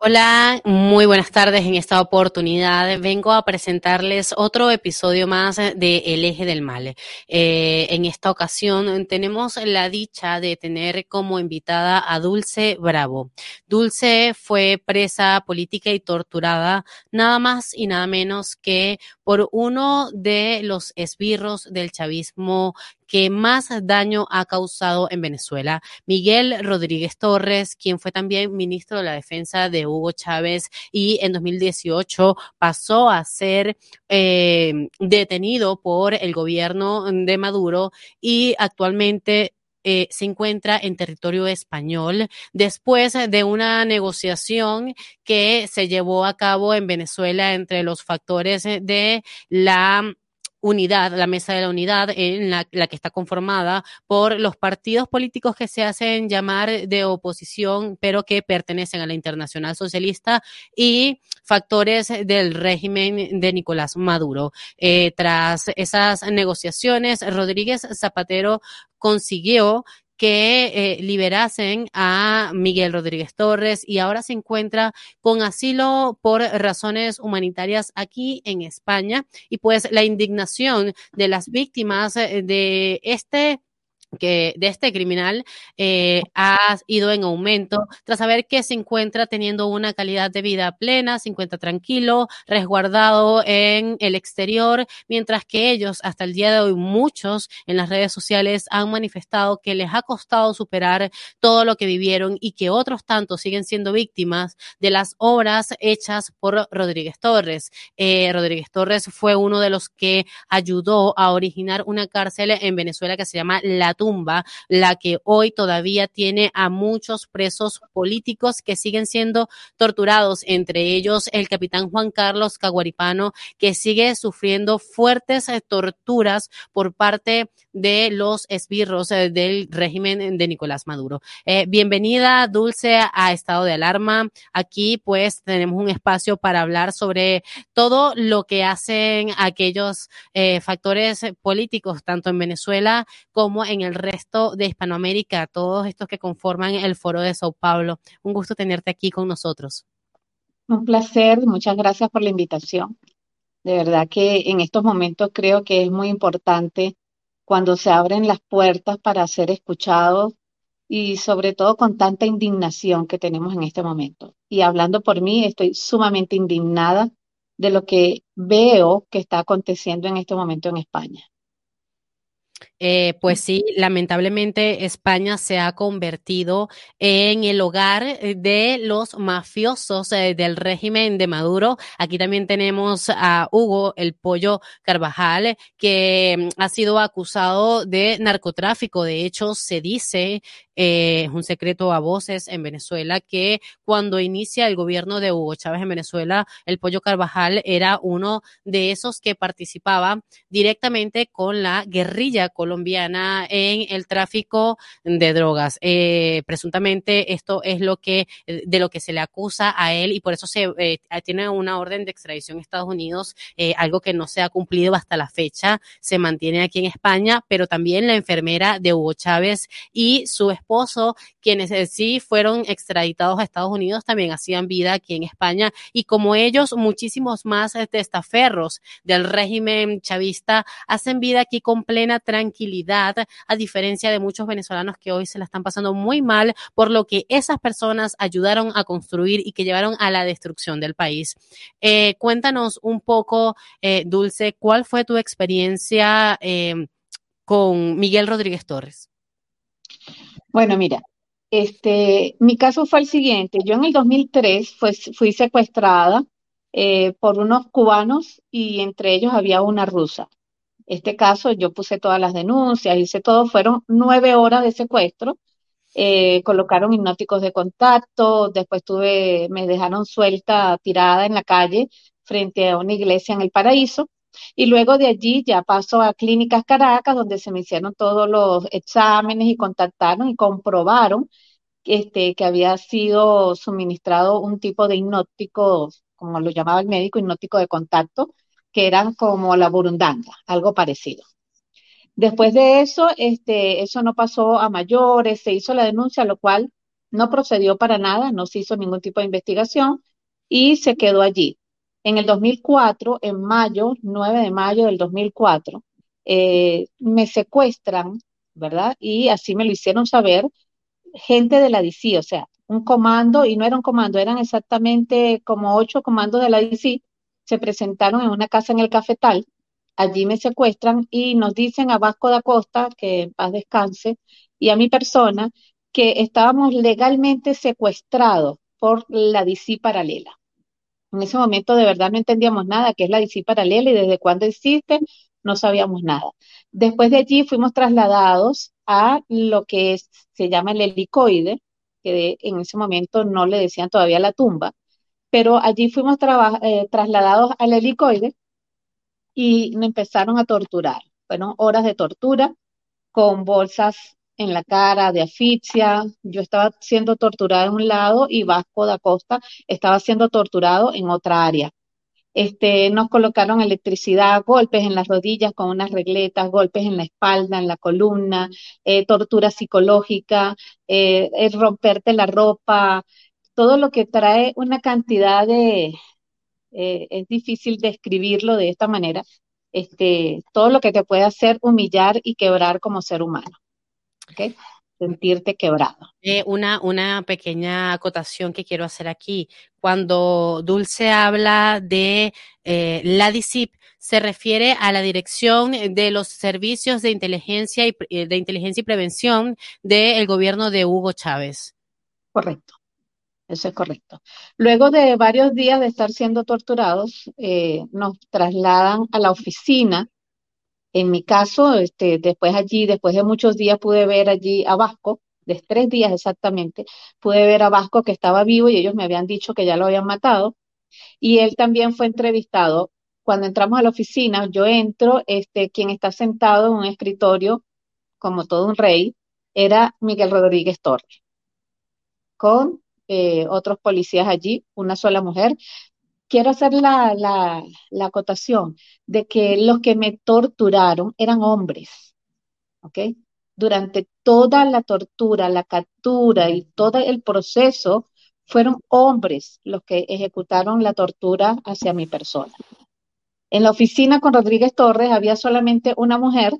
Hola, muy buenas tardes. En esta oportunidad vengo a presentarles otro episodio más de El eje del mal. Eh, en esta ocasión tenemos la dicha de tener como invitada a Dulce Bravo. Dulce fue presa política y torturada nada más y nada menos que por uno de los esbirros del chavismo que más daño ha causado en Venezuela. Miguel Rodríguez Torres, quien fue también ministro de la Defensa de Hugo Chávez y en 2018 pasó a ser eh, detenido por el gobierno de Maduro y actualmente eh, se encuentra en territorio español después de una negociación que se llevó a cabo en Venezuela entre los factores de la unidad, la mesa de la unidad, en la, que está conformada por los partidos políticos que se hacen llamar de oposición, pero que pertenecen a la Internacional Socialista y factores del régimen de Nicolás Maduro. Eh, tras esas negociaciones, Rodríguez Zapatero consiguió que eh, liberasen a Miguel Rodríguez Torres y ahora se encuentra con asilo por razones humanitarias aquí en España. Y pues la indignación de las víctimas eh, de este que de este criminal eh, ha ido en aumento tras saber que se encuentra teniendo una calidad de vida plena, se encuentra tranquilo, resguardado en el exterior, mientras que ellos hasta el día de hoy muchos en las redes sociales han manifestado que les ha costado superar todo lo que vivieron y que otros tantos siguen siendo víctimas de las obras hechas por Rodríguez Torres. Eh, Rodríguez Torres fue uno de los que ayudó a originar una cárcel en Venezuela que se llama La tumba, la que hoy todavía tiene a muchos presos políticos que siguen siendo torturados, entre ellos el capitán Juan Carlos Caguaripano, que sigue sufriendo fuertes eh, torturas por parte de los esbirros eh, del régimen de Nicolás Maduro. Eh, bienvenida, Dulce, a Estado de Alarma. Aquí pues tenemos un espacio para hablar sobre todo lo que hacen aquellos factores políticos, tanto en Venezuela como en el el resto de Hispanoamérica, todos estos que conforman el Foro de Sao Paulo. Un gusto tenerte aquí con nosotros. Un placer, muchas gracias por la invitación. De verdad que en estos momentos creo que es muy importante cuando se abren las puertas para ser escuchados y sobre todo con tanta indignación que tenemos en este momento. Y hablando por mí, estoy sumamente indignada de lo que veo que está aconteciendo en este momento en España. Eh, pues sí, lamentablemente España se ha convertido en el hogar eh, de los mafiosos eh, del régimen de Maduro. Aquí también tenemos a Hugo, el pollo Carvajal, que mm, ha sido acusado de narcotráfico. De hecho, se dice eh, es un secreto a voces en Venezuela que cuando inicia el gobierno de Hugo Chávez en Venezuela, el Pollo Carvajal era uno de esos que participaba directamente con la guerrilla colombiana en el tráfico de drogas. Eh, presuntamente esto es lo que de lo que se le acusa a él y por eso se eh, tiene una orden de extradición a Estados Unidos, eh, algo que no se ha cumplido hasta la fecha, se mantiene aquí en España, pero también la enfermera de Hugo Chávez y su esposo, quienes sí fueron extraditados a Estados Unidos, también hacían vida aquí en España y como ellos, muchísimos más testaferros del régimen chavista hacen vida aquí con plena tranquilidad, a diferencia de muchos venezolanos que hoy se la están pasando muy mal por lo que esas personas ayudaron a construir y que llevaron a la destrucción del país. Eh, cuéntanos un poco, Dulce, ¿cuál fue tu experiencia con Miguel Rodríguez Torres? Bueno, mira, este, mi caso fue el siguiente. Yo en el 2003 fui secuestrada eh, por unos cubanos y entre ellos había una rusa. Este caso yo puse todas las denuncias, hice todo, fueron nueve horas de secuestro. Eh, colocaron hipnóticos de contacto, después tuve, me dejaron suelta, tirada en la calle frente a una iglesia en el paraíso. Y luego de allí ya paso a Clínicas Caracas, donde se me hicieron todos los exámenes y contactaron y comprobaron este, que había sido suministrado un tipo de hipnótico, como lo llamaba el médico, hipnótico de contacto, que eran como la burundanga, algo parecido. Después de eso, este, eso no pasó a mayores, se hizo la denuncia, lo cual no procedió para nada, no se hizo ningún tipo de investigación y se quedó allí. En el 2004, en mayo, 9 de mayo del 2004, eh, me secuestran, ¿verdad? Y así me lo hicieron saber gente de la DC, o sea, un comando, y no era un comando, eran exactamente como ocho comandos de la DC, se presentaron en una casa en el Cafetal, allí me secuestran y nos dicen a Vasco da Costa, que en paz descanse, y a mi persona, que estábamos legalmente secuestrados por la DC paralela. En ese momento de verdad no entendíamos nada, qué es la DC paralela y desde cuándo existe, no sabíamos nada. Después de allí fuimos trasladados a lo que se llama el helicoide, que en ese momento no le decían todavía la tumba, pero allí fuimos eh, trasladados al helicoide y me empezaron a torturar. Fueron horas de tortura con bolsas en la cara, de asfixia. Yo estaba siendo torturada en un lado y Vasco da Costa estaba siendo torturado en otra área. Este, nos colocaron electricidad, golpes en las rodillas con unas regletas, golpes en la espalda, en la columna, eh, tortura psicológica, eh, romperte la ropa, todo lo que trae una cantidad de, eh, es difícil describirlo de esta manera, este, todo lo que te puede hacer humillar y quebrar como ser humano. Sentirte quebrado. Eh, una, una pequeña acotación que quiero hacer aquí. Cuando Dulce habla de eh, la DICIP, se refiere a la Dirección de los Servicios de Inteligencia y, de Inteligencia y Prevención del gobierno de Hugo Chávez. Correcto. Eso es correcto. Luego de varios días de estar siendo torturados, eh, nos trasladan a la oficina en mi caso, este, después allí, después de muchos días, pude ver allí a Vasco, de tres días exactamente, pude ver a Vasco que estaba vivo y ellos me habían dicho que ya lo habían matado. Y él también fue entrevistado. Cuando entramos a la oficina, yo entro, este, quien está sentado en un escritorio, como todo un rey, era Miguel Rodríguez Torres, con eh, otros policías allí, una sola mujer, quiero hacer la, la, acotación de que los que me torturaron eran hombres. Durante toda la tortura, la captura y todo el proceso, fueron hombres los que ejecutaron la tortura hacia mi persona. En la oficina con Rodríguez Torres había solamente una mujer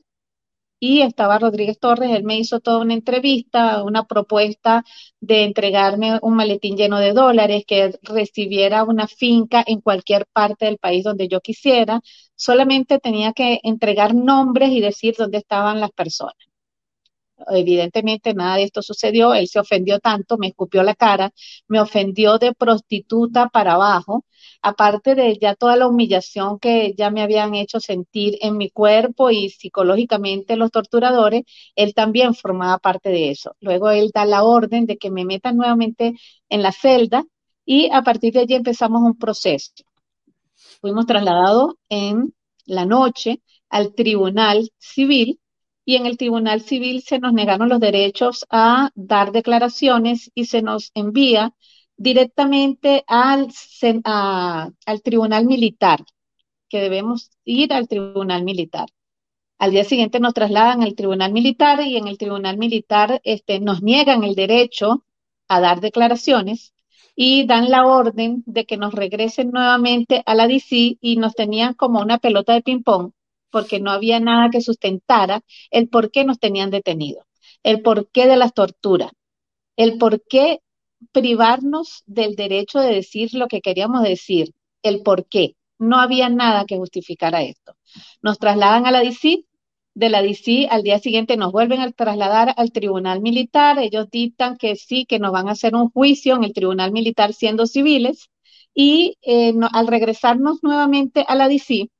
y estaba Rodríguez Torres, él me hizo toda una entrevista, una propuesta de entregarme un maletín lleno de dólares, que recibiera una finca en cualquier parte del país donde yo quisiera, solamente tenía que entregar nombres y decir dónde estaban las personas. Evidentemente nada de esto sucedió, él se ofendió tanto, me escupió la cara, me ofendió de prostituta para abajo, aparte de ya toda la humillación que ya me habían hecho sentir en mi cuerpo y psicológicamente los torturadores, él también formaba parte de eso. Luego él da la orden de que me metan nuevamente en la celda y a partir de allí empezamos un proceso. Fuimos trasladados en la noche al tribunal civil y en el Tribunal Civil se nos negaron los derechos a dar declaraciones y se nos envía directamente al, al Tribunal Militar, que debemos ir al Tribunal Militar. Al día siguiente nos trasladan al Tribunal Militar y en el Tribunal Militar este, nos niegan el derecho a dar declaraciones y dan la orden de que nos regresen nuevamente a la DC y nos tenían como una pelota de ping-pong porque no había nada que sustentara el por qué nos tenían detenidos, el por qué de las torturas, el por qué privarnos del derecho de decir lo que queríamos decir, el por qué. No había nada que justificara esto. Nos trasladan a la DC, de la DC al día siguiente nos vuelven a trasladar al tribunal militar, ellos dictan que sí, que nos van a hacer un juicio en el tribunal militar siendo civiles, y eh, al regresarnos nuevamente a la DC,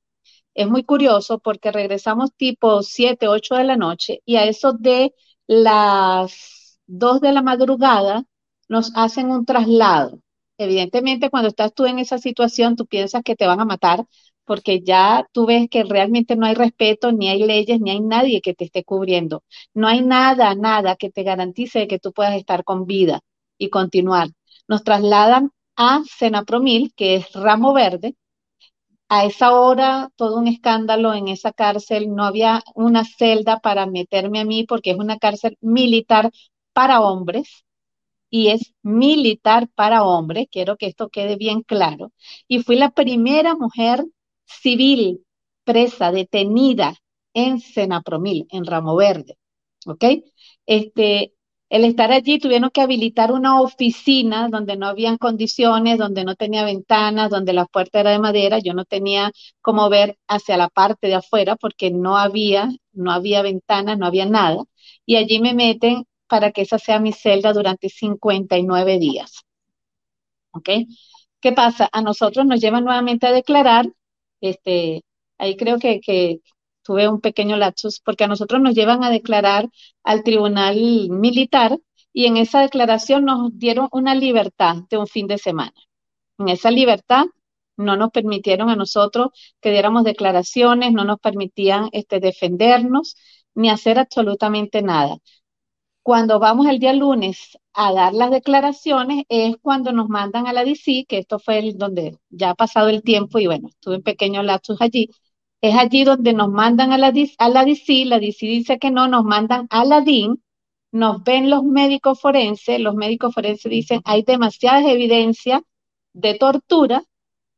es muy curioso porque regresamos tipo 7, 8 de la noche y a eso de las 2 de la madrugada nos hacen un traslado. Evidentemente, cuando estás tú en esa situación, tú piensas que te van a matar porque ya tú ves que realmente no hay respeto, ni hay leyes, ni hay nadie que te esté cubriendo. No hay nada, nada que te garantice que tú puedas estar con vida y continuar. Nos trasladan a Senapromil, que es ramo verde, a esa hora todo un escándalo en esa cárcel, no había una celda para meterme a mí porque es una cárcel militar para hombres y es militar para hombres, quiero que esto quede bien claro, y fui la primera mujer civil presa, detenida en Senapromil, en Ramo Verde, ¿ok? Este, el estar allí tuvieron que habilitar una oficina donde no habían condiciones, donde no tenía ventanas, donde la puerta era de madera, yo no tenía cómo ver hacia la parte de afuera porque no había, no había ventanas, no había nada. Y allí me meten para que esa sea mi celda durante 59 días. ¿Ok? ¿Qué pasa? A nosotros nos llevan nuevamente a declarar, este, ahí creo que, que, tuve un pequeño lapsus, porque a nosotros nos llevan a declarar al tribunal militar y en esa declaración nos dieron una libertad de un fin de semana. En esa libertad no nos permitieron a nosotros que diéramos declaraciones, no nos permitían este, defendernos ni hacer absolutamente nada. Cuando vamos el día lunes a dar las declaraciones es cuando nos mandan a la DC, que esto fue el, donde ya ha pasado el tiempo y bueno, tuve un pequeño lapsus allí, es allí donde nos mandan a la, a la DC, la DC dice que no, nos mandan a la DIN, nos ven los médicos forenses, los médicos forenses dicen hay demasiadas evidencias de tortura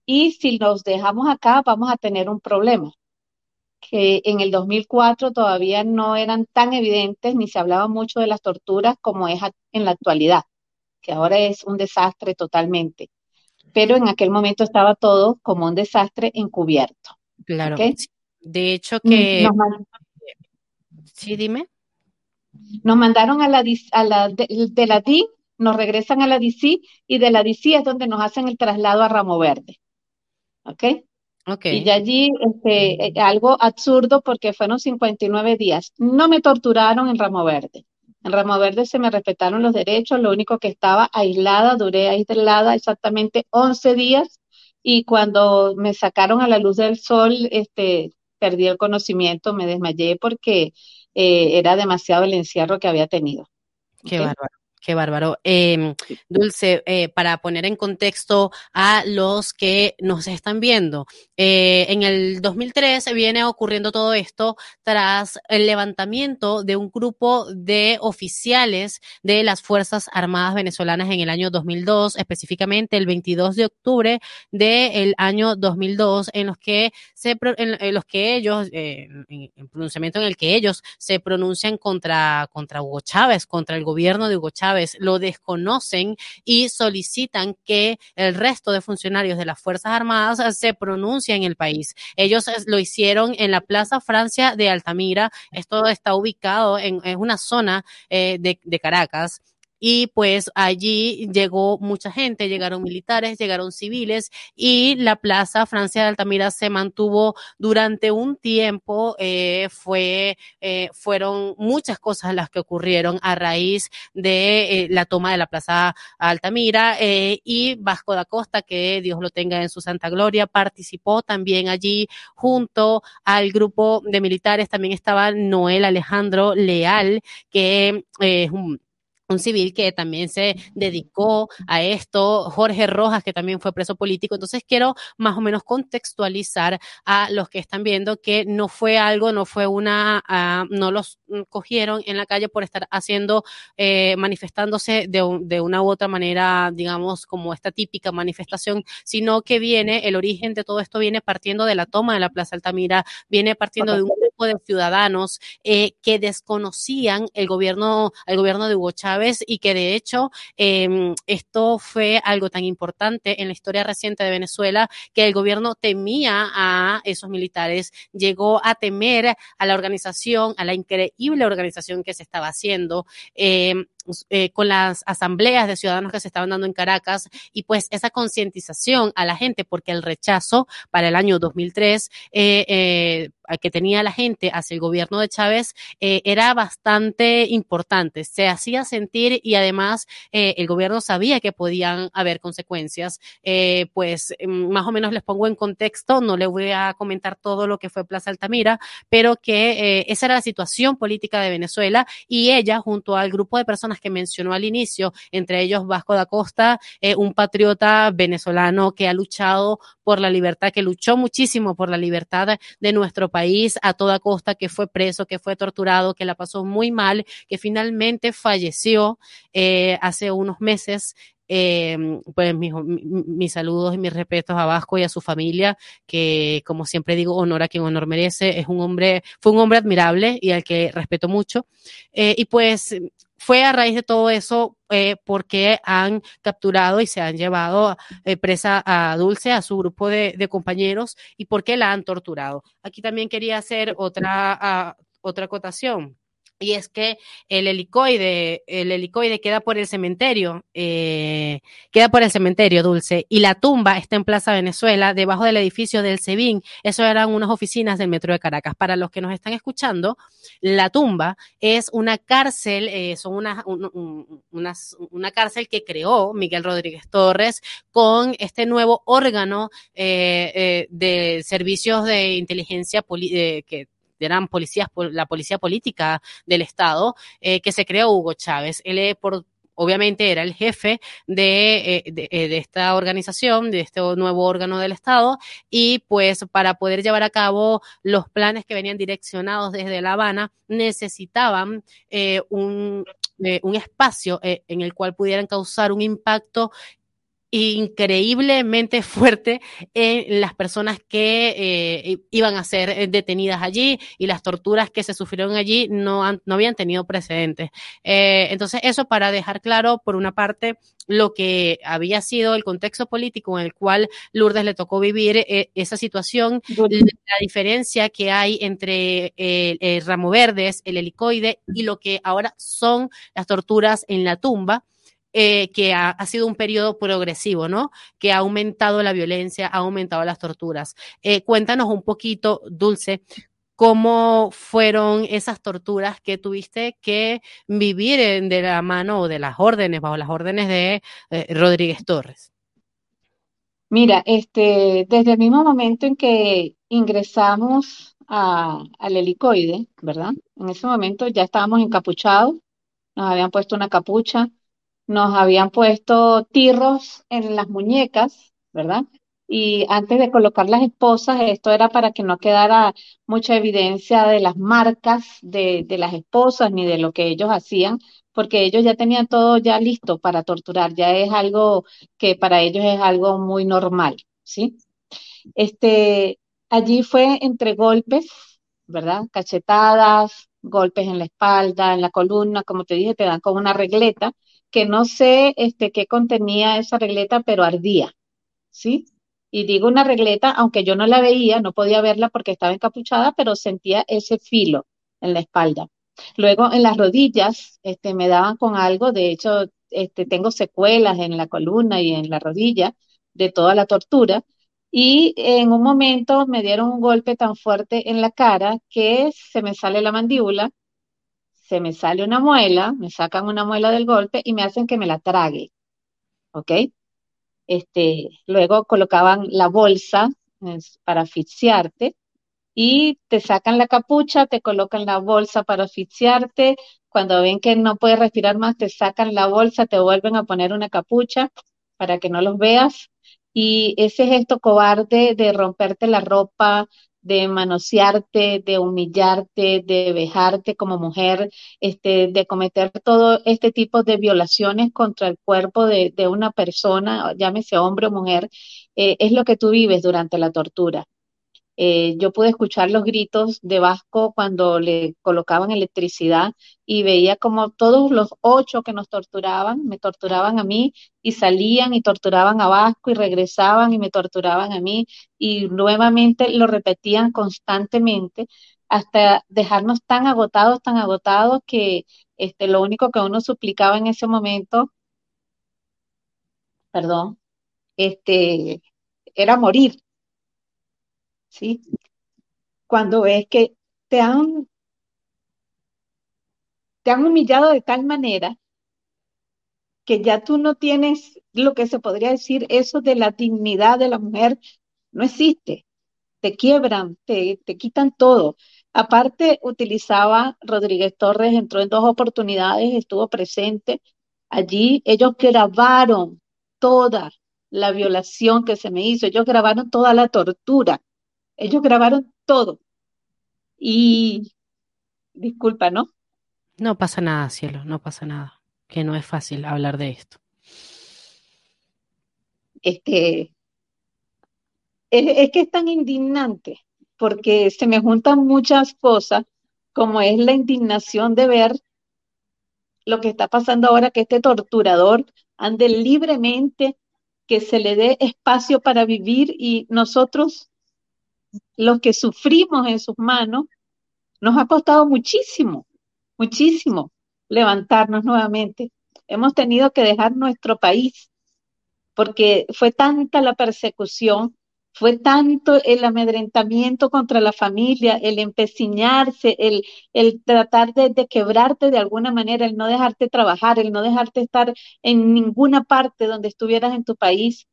y si nos dejamos acá vamos a tener un problema que en el 2004 todavía no eran tan evidentes ni se hablaba mucho de las torturas como es en la actualidad, que ahora es un desastre totalmente. Pero en aquel momento estaba todo como un desastre encubierto. Claro. De hecho mm, que... sí, dime. Nos mandaron a la, a la de, la DIN, nos regresan a la DC y de la DC es donde nos hacen el traslado a Ramo Verde. ¿Ok? Okay. Y allí, este, eh, algo absurdo porque fueron 59 días. No me torturaron en Ramo Verde. En Ramo Verde se me respetaron los derechos, lo único que estaba aislada, duré aislada exactamente 11 días y cuando me sacaron a la luz del sol, este, perdí el conocimiento, me desmayé porque eh, era demasiado el encierro que había tenido. Qué bárbaro. Qué bárbaro. Em, Dulce, eh, para poner en contexto a los que nos están viendo, eh, en el 2003 viene ocurriendo todo esto tras el levantamiento de un grupo de oficiales de las Fuerzas Armadas venezolanas en el año 2002, específicamente el 22 de octubre del año 2002, en los que se en, los que ellos, eh, en, en pronunciamiento en el que ellos se pronuncian contra contra Hugo Chávez, contra el gobierno de Hugo Chávez lo desconocen y solicitan que el resto de funcionarios de las Fuerzas Armadas se pronuncien en el país. Ellos lo hicieron en la Plaza Francia de Altamira. Esto está ubicado en, una zona eh, de Caracas y pues allí llegó mucha gente, llegaron militares, llegaron civiles y la Plaza Francia de Altamira se mantuvo durante un tiempo, eh, fue, eh, fueron muchas cosas las que ocurrieron a raíz de eh, la toma de la Plaza Altamira eh, y Vasco da Costa, que Dios lo tenga en su santa gloria, participó también allí junto al grupo de militares, también estaba Noel Alejandro Leal, que es un un civil que también se dedicó a esto, Jorge Rojas, que también fue preso político. Entonces quiero más o menos contextualizar a los que están viendo que no fue algo, no fue una, uh, no los cogieron en la calle por estar haciendo, eh, manifestándose de, de, una u otra manera, digamos, como esta típica manifestación, sino que viene, el origen de todo esto viene partiendo de la toma de la Plaza Altamira, viene partiendo de un de ciudadanos eh, que desconocían el gobierno, el gobierno de Hugo Chávez y que de hecho eh, esto fue algo tan importante en la historia reciente de Venezuela que el gobierno temía a esos militares, llegó a temer a la organización, a la increíble organización que se estaba haciendo. Eh, eh, con las asambleas de ciudadanos que se estaban dando en Caracas y pues esa concientización a la gente porque el rechazo para el año 2003 eh, eh, que tenía la gente hacia el gobierno de Chávez era bastante importante. Se hacía sentir y además el gobierno sabía que podían haber consecuencias. Pues mm, más o menos les pongo en contexto, no le voy a comentar todo lo que fue Plaza Altamira, pero que esa era la situación política de Venezuela y ella junto al grupo de personas que mencionó al inicio, entre ellos Vasco da Costa, un patriota venezolano que ha luchado por la libertad, que luchó muchísimo por la libertad de nuestro país país a toda costa, que fue preso, que fue torturado, que la pasó muy mal, que finalmente falleció eh, hace unos meses eh, pues mis, mis, saludos y mis respetos a Vasco y a su familia, que como siempre digo, honor a quien honor merece, es un hombre, fue un hombre admirable y al que respeto mucho. Eh, y pues fue a raíz de todo eso eh, porque han capturado y se han llevado eh, presa a Dulce, a su grupo de, compañeros, y porque la han torturado. Aquí también quería hacer otra, uh, otra acotación y es que el helicoide, el helicoide queda por el cementerio, eh, queda por el cementerio Dulce, y la tumba está en Plaza Venezuela, debajo del edificio del SEBIN. Eso eran unas oficinas del Metro de Caracas. Para los que nos están escuchando, la tumba es una cárcel, eh, son una, un, una, una, cárcel que creó Miguel Rodríguez Torres con este nuevo órgano eh, eh de servicios de inteligencia eh, que eran policías, la policía política del Estado, eh, que se creó Hugo Chávez. Él por obviamente era el jefe de, eh, de, esta organización, de este nuevo órgano del Estado, y pues para poder llevar a cabo los planes que venían direccionados desde La Habana, necesitaban eh, un, eh, un espacio eh, en el cual pudieran causar un impacto increíblemente fuerte en las personas que eh, iban a ser eh, detenidas allí y las torturas que se sufrieron allí no, han, no habían tenido precedentes. Eh, entonces, eso para dejar claro, por una parte, lo que había sido el contexto político en el cual Lourdes le tocó vivir eh, esa situación, la diferencia que hay entre el, el ramo verdes, el helicoide y lo que ahora son las torturas en la tumba eh, que ha, sido un periodo progresivo, ¿no? Que ha aumentado la violencia, ha aumentado las torturas. Eh, cuéntanos un poquito, Dulce, cómo fueron esas torturas que tuviste que vivir de la mano o de las órdenes, bajo las órdenes de eh, Rodríguez Torres. Mira, este, desde el mismo momento en que ingresamos al helicoide, ¿verdad? En ese momento ya estábamos encapuchados, nos habían puesto una capucha, nos habían puesto tirros en las muñecas, ¿verdad? Y antes de colocar las esposas, esto era para que no quedara mucha evidencia de las marcas de, de las esposas ni de lo que ellos hacían, porque ellos ya tenían todo ya listo para torturar, ya es algo que para ellos es algo muy normal, ¿sí? Este, allí fue entre golpes, ¿verdad? Cachetadas, golpes en la espalda, en la columna, como te dije, te dan con una regleta, que no sé este, qué contenía esa regleta, pero ardía, ¿sí? Y digo una regleta, aunque yo no la veía, no podía verla porque estaba encapuchada, pero sentía ese filo en la espalda. Luego en las rodillas este, me daban con algo, de hecho este, tengo secuelas en la columna y en la rodilla de toda la tortura. Y en un momento me dieron un golpe tan fuerte en la cara que se me sale la mandíbula, se me sale una muela, me sacan una muela del golpe y me hacen que me la trague. ¿Ok? Este, luego colocaban la bolsa para asfixiarte y te sacan la capucha, te colocan la bolsa para asfixiarte. Cuando ven que no puedes respirar más, te sacan la bolsa, te vuelven a poner una capucha para que no los veas. Y ese gesto cobarde de romperte la ropa, de manosearte, de humillarte, de vejarte como mujer, este, de cometer todo este tipo de violaciones contra el cuerpo de, una persona, llámese hombre o mujer, eh, es lo que tú vives durante la tortura. Eh, yo pude escuchar los gritos de Vasco cuando le colocaban electricidad y veía como todos los ocho que nos torturaban, me torturaban a mí y salían y torturaban a Vasco y regresaban y me torturaban a mí y nuevamente lo repetían constantemente hasta dejarnos tan agotados, tan agotados que este, lo único que uno suplicaba en ese momento, perdón, este, era morir, ¿sí? Cuando ves que te han, te humillado de tal manera que ya tú no tienes lo que se podría decir, eso de la dignidad de la mujer, no existe. Te quiebran, te, te quitan todo. Aparte, utilizaba Rodríguez Torres, entró en dos oportunidades, estuvo presente allí. Ellos grabaron toda la violación que se me hizo, ellos grabaron toda la tortura. Ellos grabaron todo. Y disculpa, ¿no? No pasa nada, cielo, no pasa nada. Que no es fácil hablar de esto. Este, es, que es tan indignante porque se me juntan muchas cosas, como es la indignación de ver lo que está pasando ahora, que este torturador ande libremente, que se le dé espacio para vivir y nosotros los que sufrimos en sus manos, nos ha costado muchísimo, muchísimo levantarnos nuevamente. Hemos tenido que dejar nuestro país porque fue tanta la persecución, fue tanto el amedrentamiento contra la familia, el empecinarse, el, el tratar de, de, quebrarte de alguna manera, el no dejarte trabajar, el no dejarte estar en ninguna parte donde estuvieras en tu país,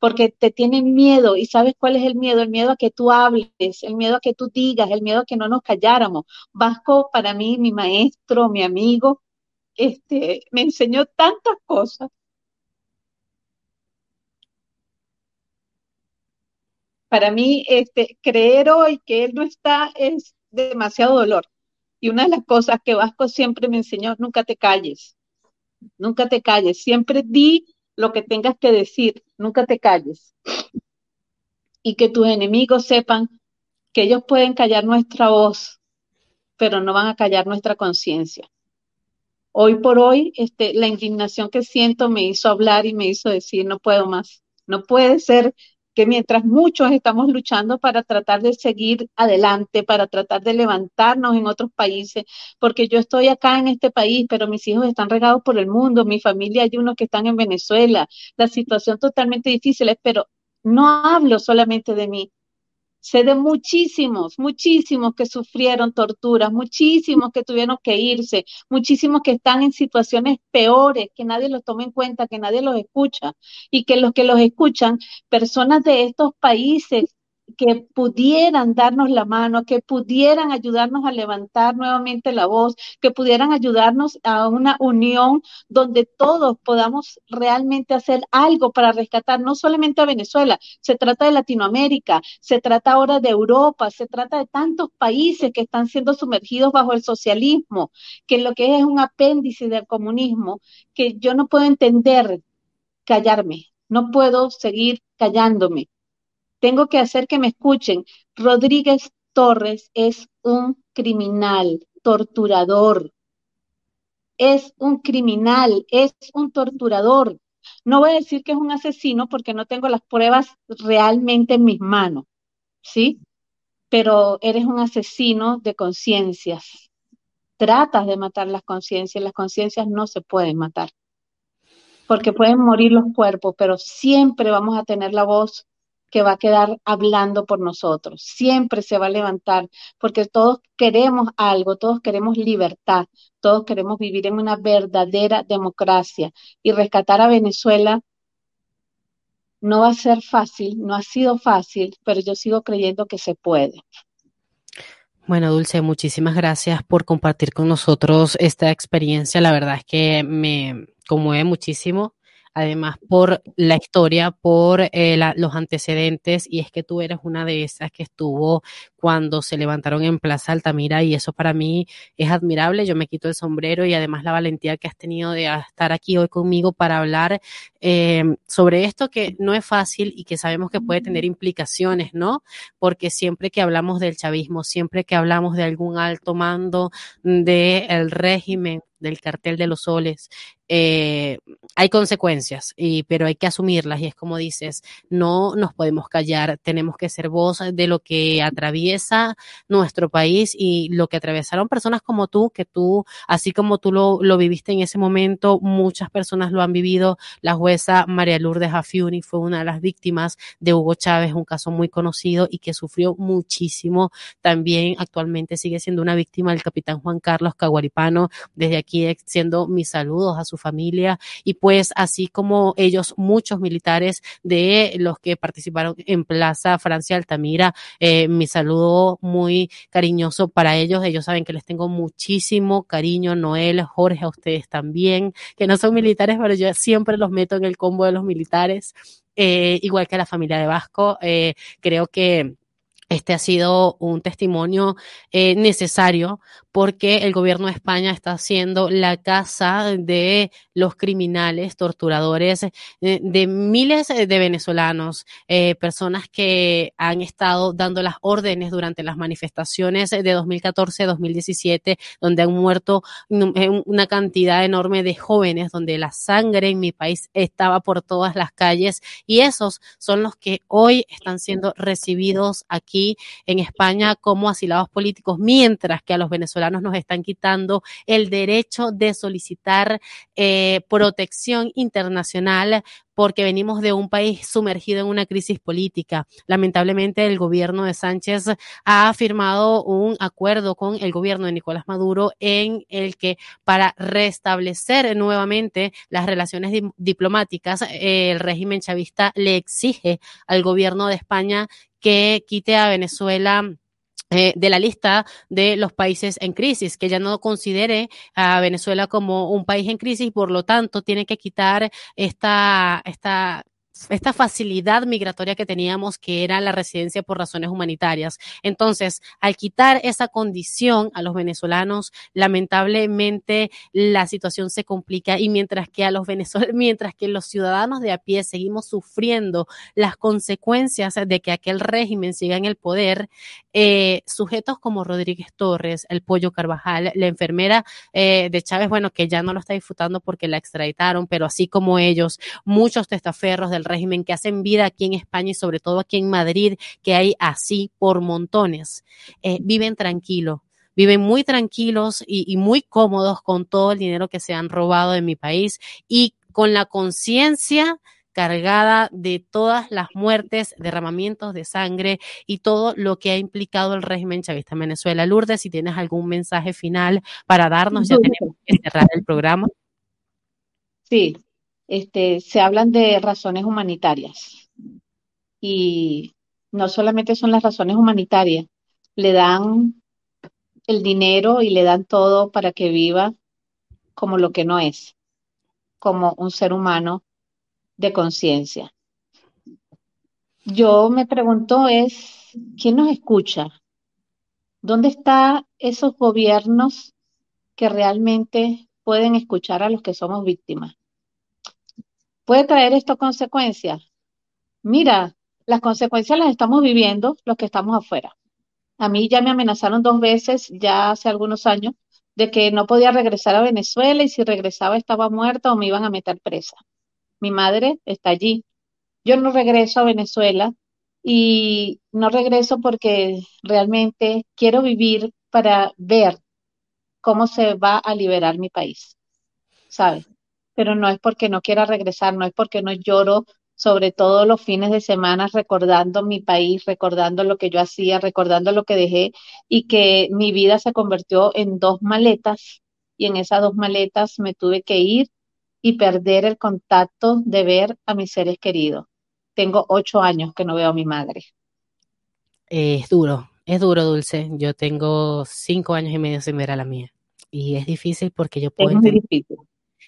porque te tienen miedo y sabes cuál es el miedo, el miedo a que tú hables, el miedo a que tú digas, el miedo a que no nos calláramos. Vasco, para mí, mi maestro, mi amigo, este, me enseñó tantas cosas. Para mí, este, creer hoy que él no está es demasiado dolor. Y una de las cosas que Vasco siempre me enseñó, nunca te calles, nunca te calles, siempre di lo que tengas que decir, nunca te calles. Y que tus enemigos sepan que ellos pueden callar nuestra voz, pero no van a callar nuestra conciencia. Hoy por hoy, este, la indignación que siento me hizo hablar y me hizo decir, no puedo más. No puede ser que mientras muchos estamos luchando para tratar de seguir adelante, para tratar de levantarnos en otros países, porque yo estoy acá en este país, pero mis hijos están regados por el mundo, mi familia hay unos que están en Venezuela, la situación totalmente difícil, pero no hablo solamente de mí, Sé de muchísimos, muchísimos que sufrieron torturas, muchísimos que tuvieron que irse, muchísimos que están en situaciones peores, que nadie los toma en cuenta, que nadie los escucha y que los que los escuchan, personas de estos países que pudieran darnos la mano, que pudieran ayudarnos a levantar nuevamente la voz, que pudieran ayudarnos a una unión donde todos podamos realmente hacer algo para rescatar no solamente a Venezuela, se trata de Latinoamérica, se trata ahora de Europa, se trata de tantos países que están siendo sumergidos bajo el socialismo, que lo que es un apéndice del comunismo, que yo no puedo entender callarme, no puedo seguir callándome. Tengo que hacer que me escuchen. Rodríguez Torres es un criminal, torturador. Es un criminal, es un torturador. No voy a decir que es un asesino porque no tengo las pruebas realmente en mis manos, ¿sí? Pero eres un asesino de conciencias. Tratas de matar las conciencias, las conciencias no se pueden matar, porque pueden morir los cuerpos, pero siempre vamos a tener la voz que va a quedar hablando por nosotros. Siempre se va a levantar, porque todos queremos algo, todos queremos libertad, todos queremos vivir en una verdadera democracia y rescatar a Venezuela no va a ser fácil, no ha sido fácil, pero yo sigo creyendo que se puede. Bueno, Dulce, muchísimas gracias por compartir con nosotros esta experiencia. La verdad es que me conmueve muchísimo además por la historia, por eh, los antecedentes, y es que tú eres una de esas que estuvo cuando se levantaron en Plaza Altamira y eso para mí es admirable. Yo me quito el sombrero y además la valentía que has tenido de estar aquí hoy conmigo para hablar eh, sobre esto que no es fácil y que sabemos que puede tener implicaciones, ¿no? Porque siempre que hablamos del chavismo, siempre que hablamos de algún alto mando del régimen, del cartel de los soles, eh, hay consecuencias, y, pero hay que asumirlas y es como dices, no nos podemos callar, tenemos que ser voz de lo que atraviesa nuestro país y lo que atravesaron personas como tú, que tú, así como tú lo, lo viviste en ese momento, muchas personas lo han vivido. La jueza María Lourdes Afiuni fue una de las víctimas de Hugo Chávez, un caso muy conocido y que sufrió muchísimo. También actualmente sigue siendo una víctima del capitán Juan Carlos Caguaripano. Desde aquí extiendo mis saludos a su familia y pues así como ellos, muchos militares de los que participaron en Plaza Francia Altamira, eh, mi saludo muy cariñoso para ellos. Ellos saben que les tengo muchísimo cariño, Noel, Jorge, a ustedes también, que no son militares, pero yo siempre los meto en el combo de los militares. Eh, igual que la familia de Vasco, eh, creo que este ha sido un testimonio eh, necesario porque el gobierno de España está haciendo la casa de los criminales, torturadores eh, de miles de venezolanos, eh, personas que han estado dando las órdenes durante las manifestaciones de 2014-2017, donde han muerto una cantidad enorme de jóvenes, donde la sangre en mi país estaba por todas las calles y esos son los que hoy están siendo recibidos aquí en España como asilados políticos, mientras que a los venezolanos nos están quitando el derecho de solicitar eh, protección internacional porque venimos de un país sumergido en una crisis política. Lamentablemente, el gobierno de Sánchez ha firmado un acuerdo con el gobierno de Nicolás Maduro en el que para restablecer nuevamente las relaciones diplomáticas, el régimen chavista le exige al gobierno de España que quite a Venezuela eh, de la lista de los países en crisis, que ya no considere a Venezuela como un país en crisis por lo tanto tiene que quitar esta, esta esta facilidad migratoria que teníamos, que era la residencia por razones humanitarias. Entonces, al quitar esa condición a los venezolanos, lamentablemente la situación se complica y mientras que a los venezolanos, mientras que los ciudadanos de a pie seguimos sufriendo las consecuencias de que aquel régimen siga en el poder, eh, sujetos como Rodríguez Torres, el Pollo Carvajal, la enfermera eh, de Chávez, bueno, que ya no lo está disfrutando porque la extraditaron, pero así como ellos, muchos testaferros del régimen que hacen vida aquí en España y sobre todo aquí en Madrid, que hay así por montones, eh, viven tranquilos viven muy tranquilos y, y, muy cómodos con todo el dinero que se han robado en mi país y con la conciencia cargada de todas las muertes, derramamientos de sangre y todo lo que ha implicado el régimen chavista en Venezuela. Lourdes, si tienes algún mensaje final para darnos, ya tenemos que cerrar el programa. Sí, este, se hablan de razones humanitarias y no solamente son las razones humanitarias, le dan el dinero y le dan todo para que viva como lo que no es, como un ser humano de conciencia. Yo me pregunto es, ¿quién nos escucha? ¿Dónde están esos gobiernos que realmente pueden escuchar a los que somos víctimas? ¿Puede traer esto consecuencias? Mira, las consecuencias las estamos viviendo los que estamos afuera. A mí ya me amenazaron dos veces, ya hace algunos años, de que no podía regresar a Venezuela y si regresaba estaba muerta o me iban a meter presa. Mi madre está allí. Yo no regreso a Venezuela y no regreso porque realmente quiero vivir para ver cómo se va a liberar mi país, ¿sabes? Pero no es porque no quiera regresar, no es porque no lloro sobre todo los fines de semana recordando mi país, recordando lo que yo hacía, recordando lo que dejé y que mi vida se convirtió en dos maletas y en esas dos maletas me tuve que ir y perder el contacto de ver a mis seres queridos. Tengo ocho años que no veo a mi madre. Es duro, es duro, Dulce. Yo tengo cinco años y medio sin ver a la mía. Y es difícil porque yo puedo... Es muy difícil.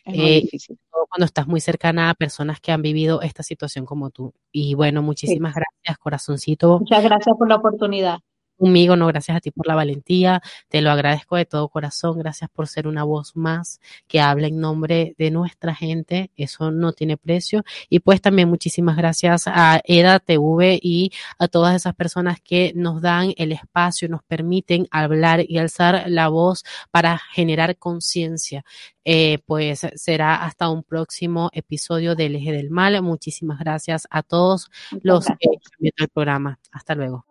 Es muy Eh, difícil. cuando estás muy cercana a personas que han vivido esta situación como tú. Y bueno, muchísimas gracias, corazoncito. Muchas gracias por la oportunidad. Conmigo, no, gracias a ti por la valentía, te lo agradezco de todo corazón, gracias por ser una voz más que habla en nombre de nuestra gente, eso no tiene precio. Y pues también muchísimas gracias a EDA TV y a todas esas personas que nos dan el espacio, nos permiten hablar y alzar la voz para generar conciencia. Eh, pues será hasta un próximo episodio del Eje del Mal. Muchísimas gracias a todos Muchas los que gracias. están viendo el programa. Hasta luego.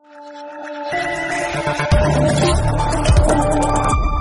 Thank you.